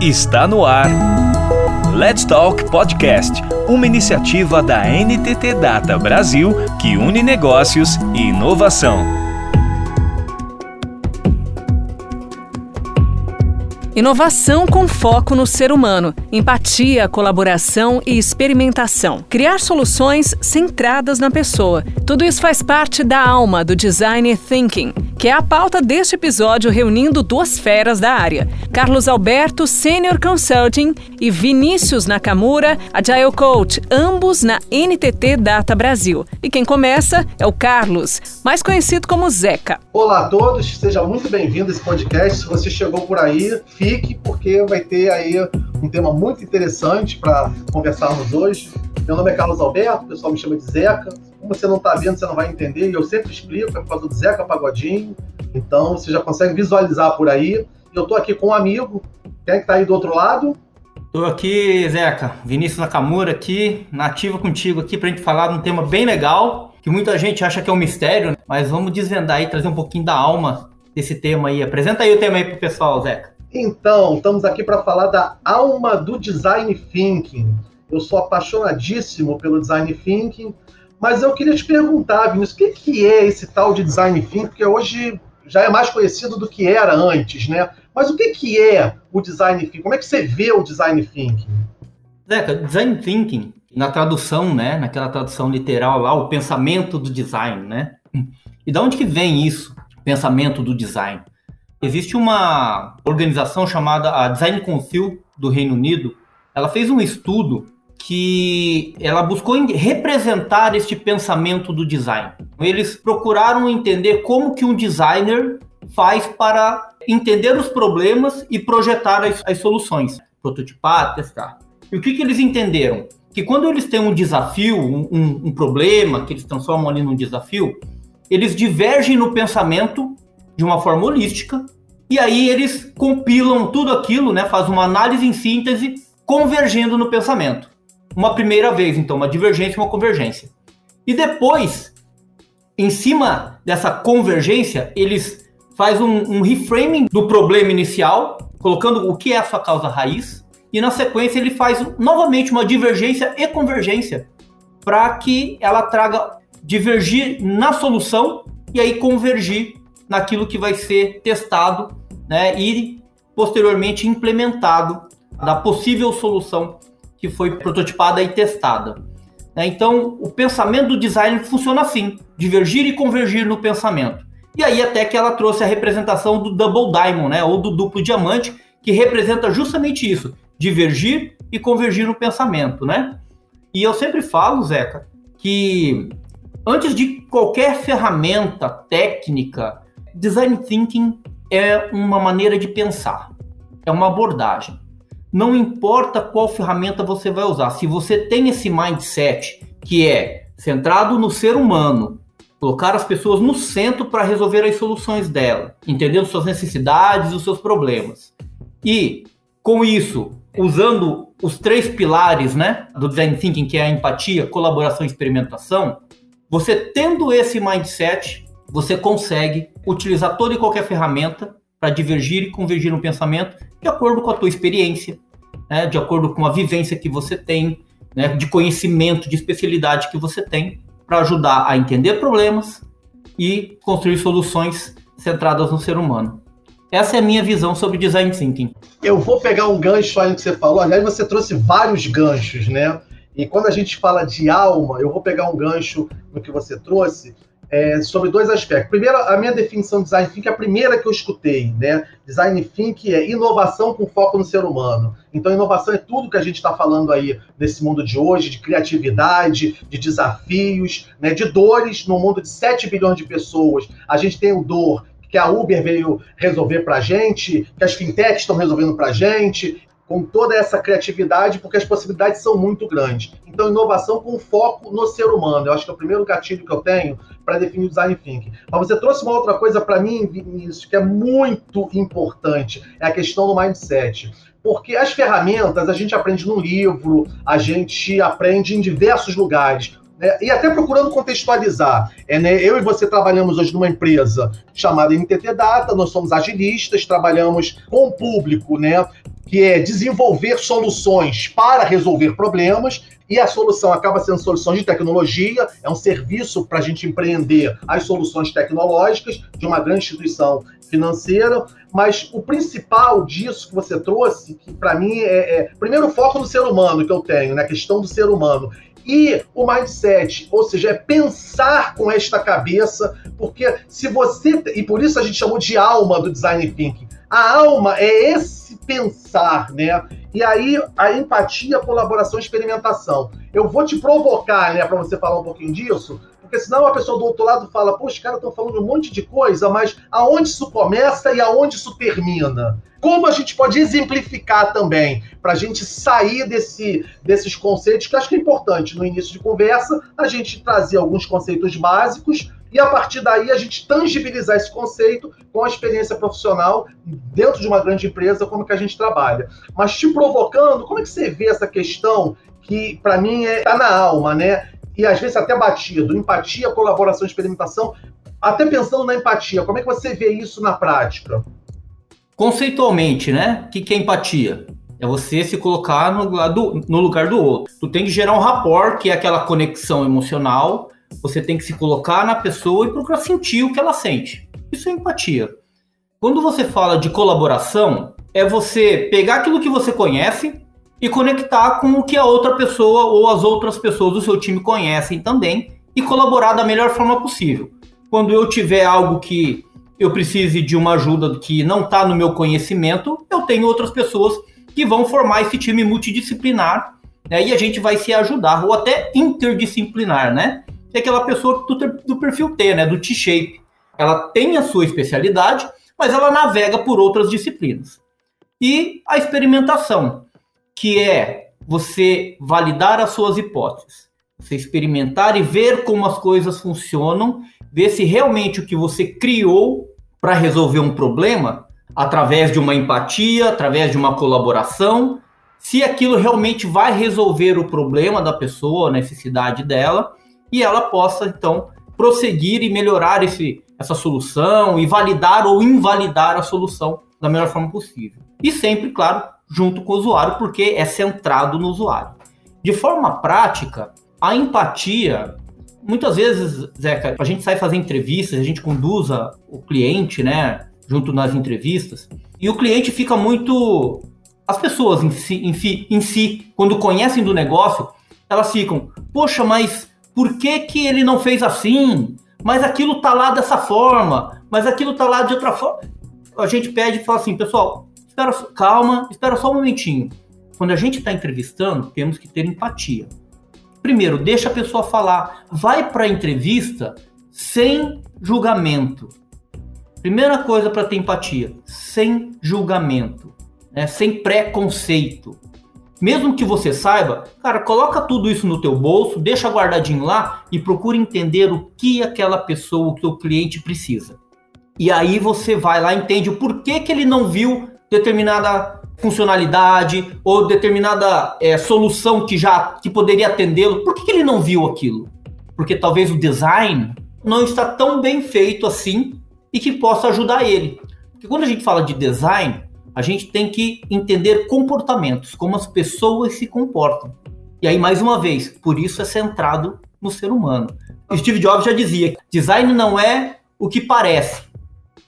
Está no ar. Let's Talk Podcast, uma iniciativa da NTT Data Brasil que une negócios e inovação. Inovação com foco no ser humano, empatia, colaboração e experimentação. Criar soluções centradas na pessoa. Tudo isso faz parte da alma do Design Thinking, que é a pauta deste episódio reunindo duas feras da área. Carlos Alberto, Senior Consulting, e Vinícius Nakamura, Agile Coach, ambos na NTT Data Brasil. E quem começa é o Carlos, mais conhecido como Zeca. Olá a todos, seja muito bem-vindo a esse podcast. Se você chegou por aí, fique, porque vai ter aí um tema muito interessante para conversarmos hoje. Meu nome é Carlos Alberto, o pessoal me chama de Zeca. Como você não está vendo, você não vai entender, e eu sempre explico, é por causa do Zeca Pagodinho. Então você já consegue visualizar por aí. Eu estou aqui com um amigo. Quem é que está aí do outro lado? Estou aqui, Zeca, Vinícius Nakamura aqui, nativa contigo aqui para a gente falar de um tema bem legal, que muita gente acha que é um mistério, mas vamos desvendar aí, trazer um pouquinho da alma desse tema aí. Apresenta aí o tema aí pro pessoal, Zeca. Então, estamos aqui para falar da alma do design thinking. Eu sou apaixonadíssimo pelo design thinking, mas eu queria te perguntar, Vinícius, o que, que é esse tal de design thinking? Porque hoje já é mais conhecido do que era antes, né? Mas o que, que é o design thinking? Como é que você vê o design thinking? Zeca, design thinking, na tradução, né, naquela tradução literal lá, o pensamento do design, né? E da onde que vem isso, pensamento do design? Existe uma organização chamada a Design Council do Reino Unido. Ela fez um estudo que ela buscou representar este pensamento do design. Eles procuraram entender como que um designer faz para entender os problemas e projetar as, as soluções, prototipar, testar. E o que, que eles entenderam? Que quando eles têm um desafio, um, um, um problema, que eles transformam ali num desafio, eles divergem no pensamento de uma forma holística, e aí eles compilam tudo aquilo, né, faz uma análise em síntese, convergindo no pensamento. Uma primeira vez, então, uma divergência e uma convergência. E depois, em cima dessa convergência, eles fazem um, um reframing do problema inicial, colocando o que é a sua causa raiz, e na sequência ele faz novamente uma divergência e convergência, para que ela traga divergir na solução e aí convergir naquilo que vai ser testado né, e posteriormente implementado da possível solução que foi prototipada e testada. Né, então, o pensamento do design funciona assim: divergir e convergir no pensamento. E aí, até que ela trouxe a representação do Double Diamond, né, ou do duplo diamante, que representa justamente isso: divergir e convergir no pensamento. Né? E eu sempre falo, Zeca, que antes de qualquer ferramenta técnica, design thinking é uma maneira de pensar, é uma abordagem. Não importa qual ferramenta você vai usar, se você tem esse mindset que é centrado no ser humano, colocar as pessoas no centro para resolver as soluções dela, entendendo suas necessidades e os seus problemas. E com isso, usando os três pilares, né, do design thinking, que é a empatia, colaboração e experimentação, você tendo esse mindset, você consegue utilizar toda e qualquer ferramenta para divergir e convergir no pensamento de acordo com a tua experiência, né, de acordo com a vivência que você tem, né, de conhecimento, de especialidade que você tem, para ajudar a entender problemas e construir soluções centradas no ser humano. Essa é a minha visão sobre design thinking. Eu vou pegar um gancho aí que você falou. Aliás, você trouxe vários ganchos, né? E quando a gente fala de alma, eu vou pegar um gancho no que você trouxe, é, sobre dois aspectos. Primeiro, a minha definição de design thinking é a primeira que eu escutei, né? Design thinking é inovação com foco no ser humano. Então, inovação é tudo que a gente está falando aí nesse mundo de hoje, de criatividade, de desafios, né? de dores no mundo de 7 bilhões de pessoas. A gente tem o dor que a Uber veio resolver para a gente, que as fintechs estão resolvendo para a gente, com toda essa criatividade, porque as possibilidades são muito grandes. Então, inovação com foco no ser humano. Eu acho que é o primeiro gatilho que eu tenho para definir o design thinking. Mas você trouxe uma outra coisa para mim, Vinícius, que é muito importante, é a questão do mindset. Porque as ferramentas a gente aprende num livro, a gente aprende em diversos lugares. Né? E até procurando contextualizar. É, né? Eu e você trabalhamos hoje numa empresa chamada NTT Data, nós somos agilistas, trabalhamos com o público, né? Que é desenvolver soluções para resolver problemas, e a solução acaba sendo solução de tecnologia, é um serviço para a gente empreender as soluções tecnológicas de uma grande instituição financeira, mas o principal disso que você trouxe, que para mim é, é, primeiro o foco no ser humano que eu tenho, na né, questão do ser humano, e o mindset, ou seja, é pensar com esta cabeça, porque se você. E por isso a gente chamou de alma do design thinking. A alma é esse pensar, né? E aí a empatia, colaboração, experimentação. Eu vou te provocar, né, para você falar um pouquinho disso, porque senão a pessoa do outro lado fala, pô, os caras estão falando um monte de coisa, mas aonde isso começa e aonde isso termina? Como a gente pode exemplificar também, para a gente sair desse, desses conceitos, que acho que é importante no início de conversa, a gente trazer alguns conceitos básicos e a partir daí a gente tangibilizar esse conceito com a experiência profissional dentro de uma grande empresa, como que a gente trabalha. Mas te provocando, como é que você vê essa questão que para mim é, tá na alma, né? e às vezes até batido. Empatia, colaboração, experimentação. Até pensando na empatia, como é que você vê isso na prática? Conceitualmente, né? O que, que é empatia? É você se colocar no, no lugar do outro. Tu tem que gerar um rapport, que é aquela conexão emocional. Você tem que se colocar na pessoa e procurar sentir o que ela sente. Isso é empatia. Quando você fala de colaboração, é você pegar aquilo que você conhece, e conectar com o que a outra pessoa ou as outras pessoas do seu time conhecem também e colaborar da melhor forma possível. Quando eu tiver algo que eu precise de uma ajuda que não está no meu conhecimento, eu tenho outras pessoas que vão formar esse time multidisciplinar né, e a gente vai se ajudar, ou até interdisciplinar, né? É aquela pessoa do, do perfil T, né, do T-shape. Ela tem a sua especialidade, mas ela navega por outras disciplinas. E a experimentação que é você validar as suas hipóteses, você experimentar e ver como as coisas funcionam, ver se realmente o que você criou para resolver um problema, através de uma empatia, através de uma colaboração, se aquilo realmente vai resolver o problema da pessoa, a necessidade dela, e ela possa então prosseguir e melhorar esse, essa solução e validar ou invalidar a solução da melhor forma possível. E sempre, claro, junto com o usuário, porque é centrado no usuário. De forma prática, a empatia, muitas vezes, Zeca, a gente sai fazer entrevistas, a gente conduz o cliente, né, junto nas entrevistas, e o cliente fica muito. As pessoas em si, em, si, em si, quando conhecem do negócio, elas ficam, poxa, mas por que, que ele não fez assim? Mas aquilo tá lá dessa forma, mas aquilo tá lá de outra forma. A gente pede e fala assim, pessoal, espera, calma, espera só um momentinho. Quando a gente está entrevistando, temos que ter empatia. Primeiro, deixa a pessoa falar. Vai para a entrevista sem julgamento. Primeira coisa para ter empatia, sem julgamento, né? sem preconceito. Mesmo que você saiba, cara, coloca tudo isso no teu bolso, deixa guardadinho lá e procura entender o que aquela pessoa, o o cliente precisa. E aí você vai lá, entende o porquê que ele não viu determinada funcionalidade ou determinada é, solução que já que poderia atendê-lo. Por que, que ele não viu aquilo? Porque talvez o design não está tão bem feito assim e que possa ajudar ele. Porque quando a gente fala de design, a gente tem que entender comportamentos, como as pessoas se comportam. E aí, mais uma vez, por isso é centrado no ser humano. Steve Jobs já dizia: design não é o que parece,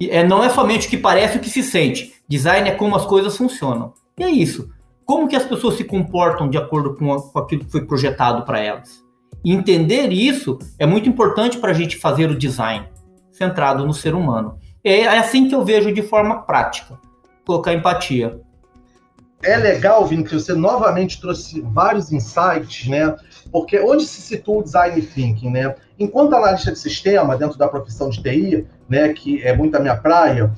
é, não é somente o que parece o que se sente. Design é como as coisas funcionam. E é isso. Como que as pessoas se comportam de acordo com, a, com aquilo que foi projetado para elas. E entender isso é muito importante para a gente fazer o design centrado no ser humano. É assim que eu vejo de forma prática. Colocar empatia. É legal, Vini, que você novamente trouxe vários insights, né? Porque onde se situa o design thinking, né? Enquanto analista de sistema, dentro da profissão de TI, né, que é muito a minha praia,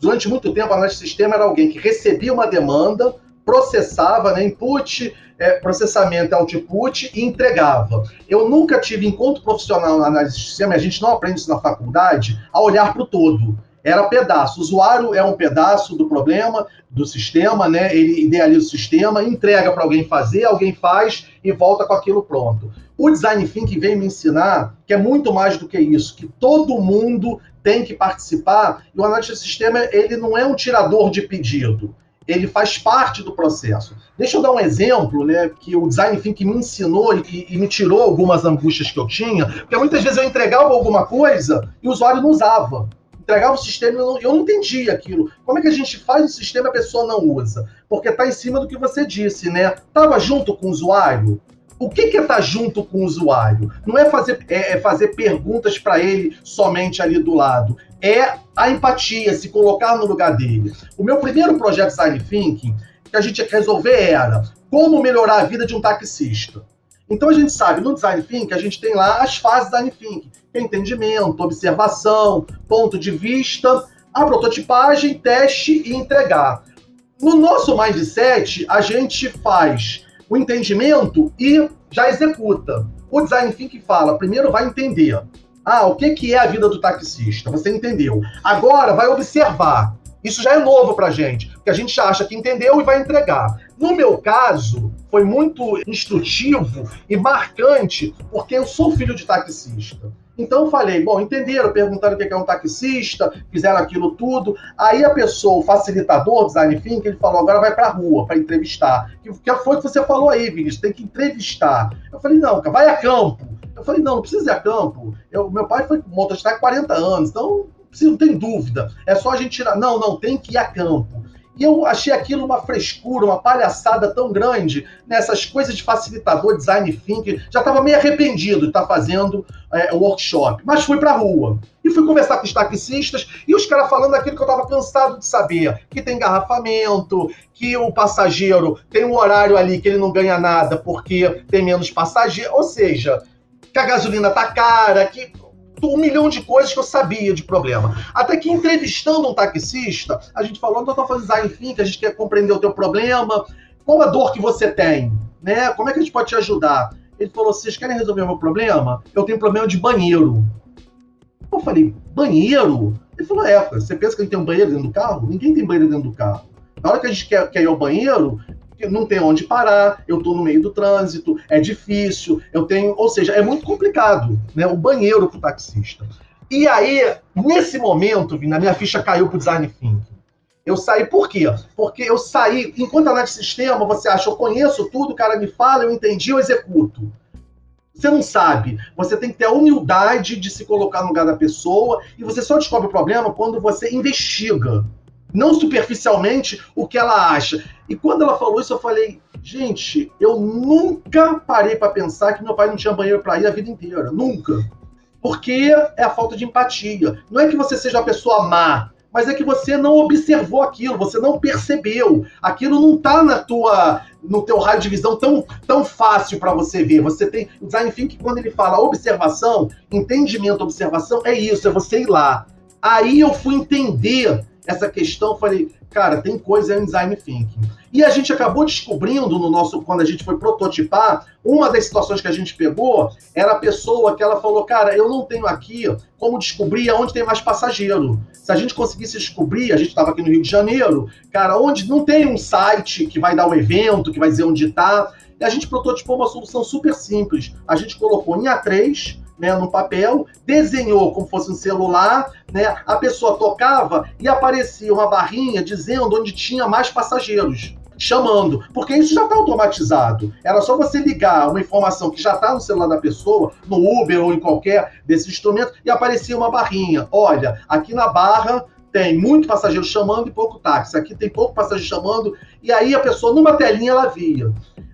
durante muito tempo, analista de sistema era alguém que recebia uma demanda, processava, né, input, é, processamento, output e entregava. Eu nunca tive encontro profissional na análise de sistema, a gente não aprende isso na faculdade, a olhar para o todo. Era pedaço. O usuário é um pedaço do problema, do sistema, né? Ele idealiza o sistema, entrega para alguém fazer, alguém faz e volta com aquilo pronto. O design thinking vem me ensinar que é muito mais do que isso, que todo mundo tem que participar. E o analista de sistema, ele não é um tirador de pedido. ele faz parte do processo. Deixa eu dar um exemplo, né, que o design thinking me ensinou e, e, me tirou algumas angústias que eu tinha, porque muitas vezes eu entregava alguma coisa e o usuário não usava. Entregava o sistema e eu, não, eu não entendia aquilo. Como é que a gente faz o sistema e a pessoa não usa? Porque está em cima do que você disse, né? Tava junto com o usuário, o que, que é estar tá junto com o usuário? Não é fazer, é, é fazer perguntas para ele somente ali do lado. É a empatia, se colocar no lugar dele. O meu primeiro projeto Design Thinking, que a gente ia resolver era como melhorar a vida de um taxista. Então a gente sabe, no Design Thinking, a gente tem lá as fases do Design Thinking. Entendimento, observação, ponto de vista, a prototipagem, teste e entregar. No nosso mindset, a gente faz o entendimento e já executa. O design thinking fala, primeiro vai entender. Ah, o que, que é a vida do taxista? Você entendeu. Agora vai observar. Isso já é novo pra gente, porque a gente acha que entendeu e vai entregar. No meu caso, foi muito instrutivo e marcante, porque eu sou filho de taxista. Então eu falei, bom, entenderam, perguntaram o que é um taxista, fizeram aquilo tudo. Aí a pessoa, o facilitador, design thinking, ele falou, agora vai para a rua para entrevistar. Que, que foi que você falou aí, Vinícius, tem que entrevistar. Eu falei, não, vai a campo. Eu falei, não, não precisa ir a campo. Eu, meu pai foi motorista há 40 anos, então não tem dúvida. É só a gente tirar. Não, não, tem que ir a campo. E eu achei aquilo uma frescura, uma palhaçada tão grande, nessas coisas de facilitador, design thinking. Já estava meio arrependido de estar tá fazendo é, workshop, mas fui para a rua. E fui conversar com os taxistas e os caras falando aquilo que eu estava cansado de saber: que tem engarrafamento, que o passageiro tem um horário ali que ele não ganha nada porque tem menos passageiro. Ou seja, que a gasolina tá cara, que um milhão de coisas que eu sabia de problema. Até que entrevistando um taxista, a gente falou, então, fazendo design thinking, a gente quer compreender o teu problema, qual a dor que você tem, né? Como é que a gente pode te ajudar? Ele falou, vocês querem resolver o meu problema? Eu tenho problema de banheiro. Eu falei, banheiro? Ele falou, é, você pensa que a gente tem um banheiro dentro do carro? Ninguém tem banheiro dentro do carro. Na hora que a gente quer, quer ir ao banheiro, não tem onde parar, eu estou no meio do trânsito, é difícil, eu tenho, ou seja, é muito complicado, né? O banheiro para o taxista. E aí, nesse momento, na minha ficha caiu para o design thinking. Eu saí por quê? Porque eu saí, enquanto análise de sistema, você acha, eu conheço tudo, o cara me fala, eu entendi, eu executo. Você não sabe. Você tem que ter a humildade de se colocar no lugar da pessoa e você só descobre o problema quando você investiga não superficialmente o que ela acha. E quando ela falou isso, eu falei, gente, eu nunca parei para pensar que meu pai não tinha banheiro para ir a vida inteira, nunca. Porque é a falta de empatia. Não é que você seja uma pessoa má, mas é que você não observou aquilo, você não percebeu. Aquilo não está na tua no teu raio de visão tão, tão fácil para você ver. Você tem o design thinking quando ele fala observação, entendimento, observação é isso, é você ir lá. Aí eu fui entender essa questão, falei, cara, tem coisa em design thinking. E a gente acabou descobrindo no nosso, quando a gente foi prototipar, uma das situações que a gente pegou era a pessoa que ela falou, cara, eu não tenho aqui como descobrir aonde tem mais passageiro. Se a gente conseguisse descobrir, a gente estava aqui no Rio de Janeiro, cara, onde não tem um site que vai dar o evento, que vai dizer onde está, e a gente prototipou uma solução super simples. A gente colocou em A3, né, no papel, desenhou como fosse um celular, né, a pessoa tocava e aparecia uma barrinha dizendo onde tinha mais passageiros chamando, porque isso já está automatizado. Era só você ligar uma informação que já está no celular da pessoa, no Uber ou em qualquer desses instrumentos, e aparecia uma barrinha. Olha, aqui na barra tem muito passageiro chamando e pouco táxi. Aqui tem pouco passageiro chamando, e aí a pessoa, numa telinha, ela via.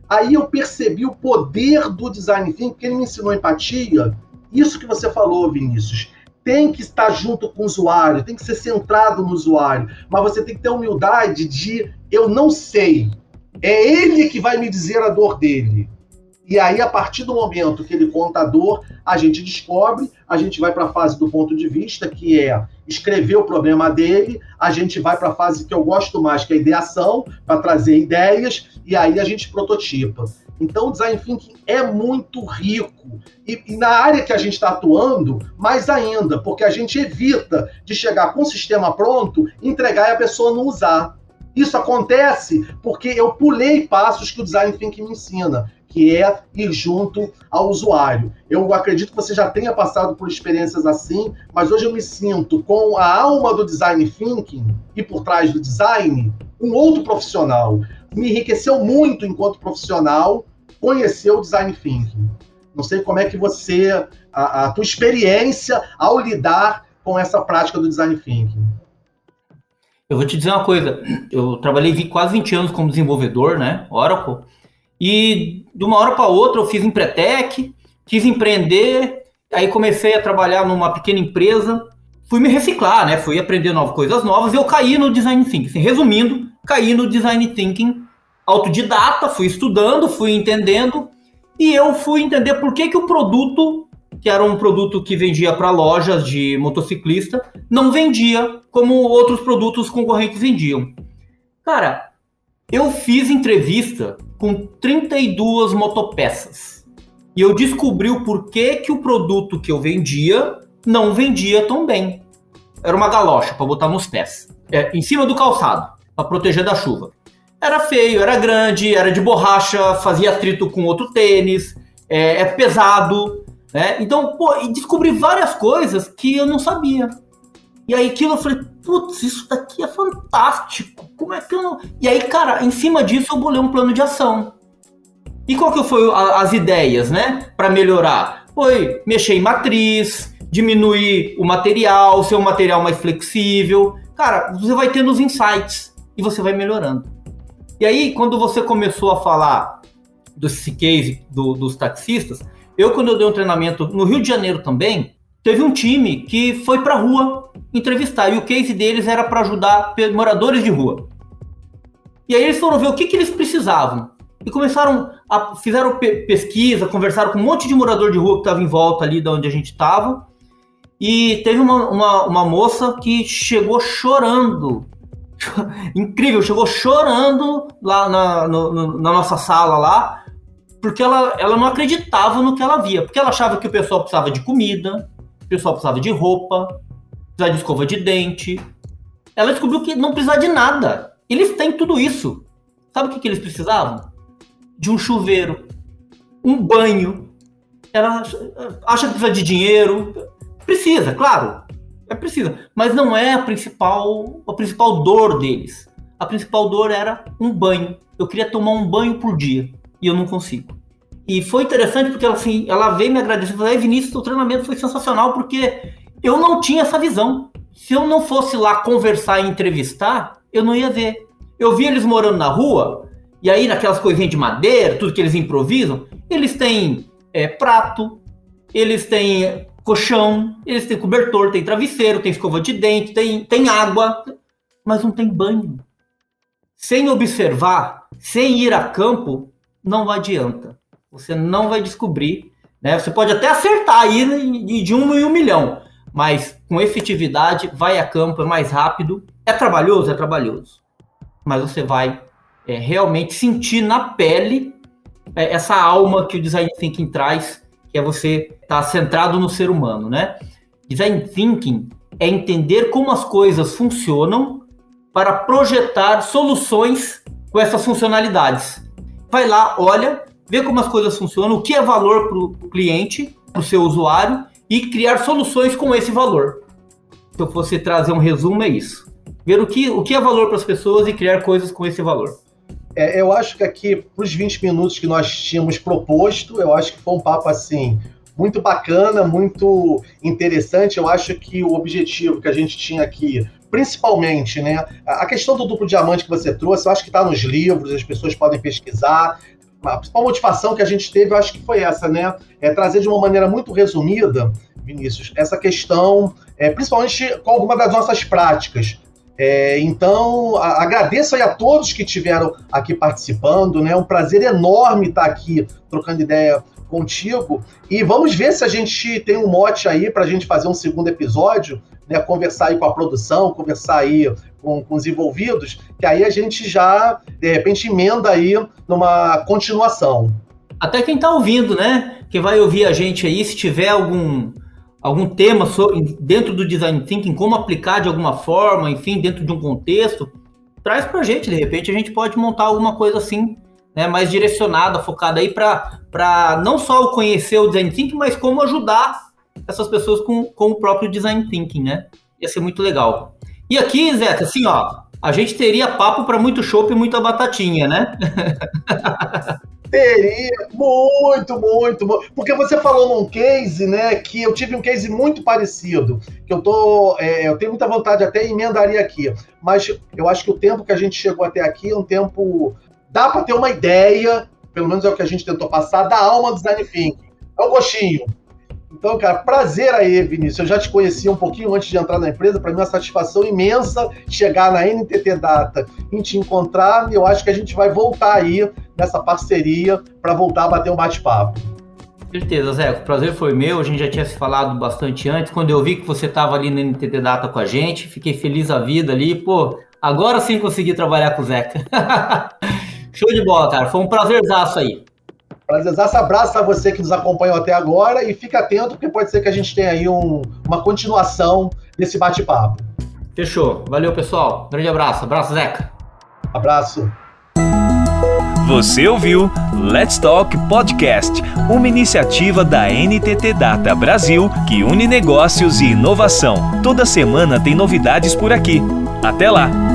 Aí eu percebi o poder do design thinking, porque ele me ensinou empatia, isso que você falou, Vinícius, tem que estar junto com o usuário, tem que ser centrado no usuário, mas você tem que ter humildade de eu não sei. É ele que vai me dizer a dor dele. E aí, a partir do momento que ele conta a dor, a gente descobre, a gente vai para a fase do ponto de vista, que é escrever o problema dele, a gente vai para a fase que eu gosto mais, que é a ideação, para trazer ideias, e aí a gente prototipa. Então, o design thinking é muito rico. E, e na área que a gente está atuando, mais ainda, porque a gente evita de chegar com o sistema pronto, entregar e a pessoa não usar. Isso acontece porque eu pulei passos que o design thinking me ensina, que é ir junto ao usuário. Eu acredito que você já tenha passado por experiências assim, mas hoje eu me sinto com a alma do design thinking e por trás do design com outro profissional. Me enriqueceu muito enquanto profissional conhecer o design thinking. Não sei como é que você, a, a tua experiência ao lidar com essa prática do design thinking. Eu vou te dizer uma coisa, eu trabalhei quase 20 anos como desenvolvedor, né, Oracle, e de uma hora para outra eu fiz Empretec, quis empreender, aí comecei a trabalhar numa pequena empresa, fui me reciclar, né, fui aprender novas coisas novas e eu caí no design thinking. Assim, resumindo, caí no design thinking autodidata, fui estudando, fui entendendo e eu fui entender por que, que o produto, que era um produto que vendia para lojas de motociclista, não vendia como outros produtos concorrentes vendiam. Cara, eu fiz entrevista com 32 motopeças. E eu descobri o porquê que o produto que eu vendia não vendia tão bem. Era uma galocha para botar nos pés, é, em cima do calçado, para proteger da chuva. Era feio, era grande, era de borracha, fazia atrito com outro tênis, é, é pesado, né? Então, pô, e descobri várias coisas que eu não sabia. E aí aquilo eu falei, putz, isso daqui é fantástico. Como é que eu não. E aí, cara, em cima disso eu bolei um plano de ação. E qual que foi a, as ideias, né? Para melhorar? Foi mexer em matriz, diminuir o material, ser um material mais flexível. Cara, você vai tendo os insights e você vai melhorando. E aí, quando você começou a falar desse case do, dos taxistas, eu, quando eu dei um treinamento no Rio de Janeiro também, teve um time que foi para rua entrevistar e o case deles era para ajudar moradores de rua. E aí eles foram ver o que, que eles precisavam e começaram a fizeram pe pesquisa, conversaram com um monte de morador de rua que estava em volta ali da onde a gente estava. E teve uma, uma, uma moça que chegou chorando incrível, chegou chorando lá na, no, na nossa sala lá, porque ela, ela não acreditava no que ela via, porque ela achava que o pessoal precisava de comida, o pessoal precisava de roupa, precisava de escova de dente. Ela descobriu que não precisava de nada. Eles têm tudo isso. Sabe o que, que eles precisavam? De um chuveiro, um banho. Ela acha que precisa de dinheiro. Precisa, claro. É precisa. Mas não é a principal, a principal dor deles. A principal dor era um banho. Eu queria tomar um banho por dia. E eu não consigo. E foi interessante porque ela, assim, ela veio me agradecer falou: Vinícius, o treinamento foi sensacional porque eu não tinha essa visão. Se eu não fosse lá conversar e entrevistar, eu não ia ver. Eu vi eles morando na rua, e aí naquelas coisinhas de madeira, tudo que eles improvisam, eles têm é, prato, eles têm colchão, eles têm cobertor, tem travesseiro, tem escova de dente, tem, tem água, mas não tem banho. Sem observar, sem ir a campo, não adianta você não vai descobrir. Né? Você pode até acertar aí de um em um milhão, mas com efetividade, vai a campo, é mais rápido. É trabalhoso? É trabalhoso. Mas você vai é, realmente sentir na pele é, essa alma que o Design Thinking traz, que é você estar tá centrado no ser humano, né? Design Thinking é entender como as coisas funcionam para projetar soluções com essas funcionalidades. Vai lá, olha, ver como as coisas funcionam, o que é valor para o cliente, para o seu usuário, e criar soluções com esse valor. Se eu fosse trazer um resumo, é isso. Ver o que, o que é valor para as pessoas e criar coisas com esse valor. É, eu acho que aqui, para os 20 minutos que nós tínhamos proposto, eu acho que foi um papo assim muito bacana, muito interessante. Eu acho que o objetivo que a gente tinha aqui, principalmente, né, a questão do duplo diamante que você trouxe, eu acho que está nos livros, as pessoas podem pesquisar a principal motivação que a gente teve, eu acho que foi essa, né? É trazer de uma maneira muito resumida, Vinícius, essa questão, é, principalmente com alguma das nossas práticas. É, então, a, agradeço aí a todos que estiveram aqui participando, né? É um prazer enorme estar aqui trocando ideia contigo. E vamos ver se a gente tem um mote aí para a gente fazer um segundo episódio, né? Conversar aí com a produção, conversar aí com, com os envolvidos, que aí a gente já, de repente, emenda aí numa continuação. Até quem está ouvindo, né? Que vai ouvir a gente aí, se tiver algum, algum tema sobre, dentro do design thinking, como aplicar de alguma forma, enfim, dentro de um contexto, traz para a gente. De repente a gente pode montar alguma coisa assim, né, mais direcionada, focada aí para não só conhecer o design thinking, mas como ajudar essas pessoas com, com o próprio design thinking, né? Ia ser muito legal. E aqui, Zé, assim, ó, a gente teria papo para muito chopp e muita batatinha, né? Teria, muito, muito, muito. Porque você falou num case, né? Que eu tive um case muito parecido. Que eu tô. É, eu tenho muita vontade, até emendaria aqui. Mas eu acho que o tempo que a gente chegou até aqui é um tempo. Dá para ter uma ideia, pelo menos é o que a gente tentou passar, da alma do design thinking. É um gostinho. Então, cara, prazer aí, Vinícius. Eu já te conhecia um pouquinho antes de entrar na empresa. Para mim é uma satisfação imensa chegar na NTT Data e te encontrar. E eu acho que a gente vai voltar aí nessa parceria para voltar a bater um bate-papo. Certeza, Zé. O prazer foi meu. A gente já tinha se falado bastante antes. Quando eu vi que você estava ali na NTT Data com a gente, fiquei feliz a vida ali. Pô, agora sim consegui trabalhar com o Zeca. Show de bola, cara. Foi um prazerzaço aí. Prazerzaço, abraço a você que nos acompanhou até agora e fica atento, porque pode ser que a gente tenha aí um, uma continuação desse bate-papo. Fechou. Valeu, pessoal. Grande abraço. Abraço, Zeca. Abraço. Você ouviu Let's Talk Podcast, uma iniciativa da NTT Data Brasil que une negócios e inovação. Toda semana tem novidades por aqui. Até lá!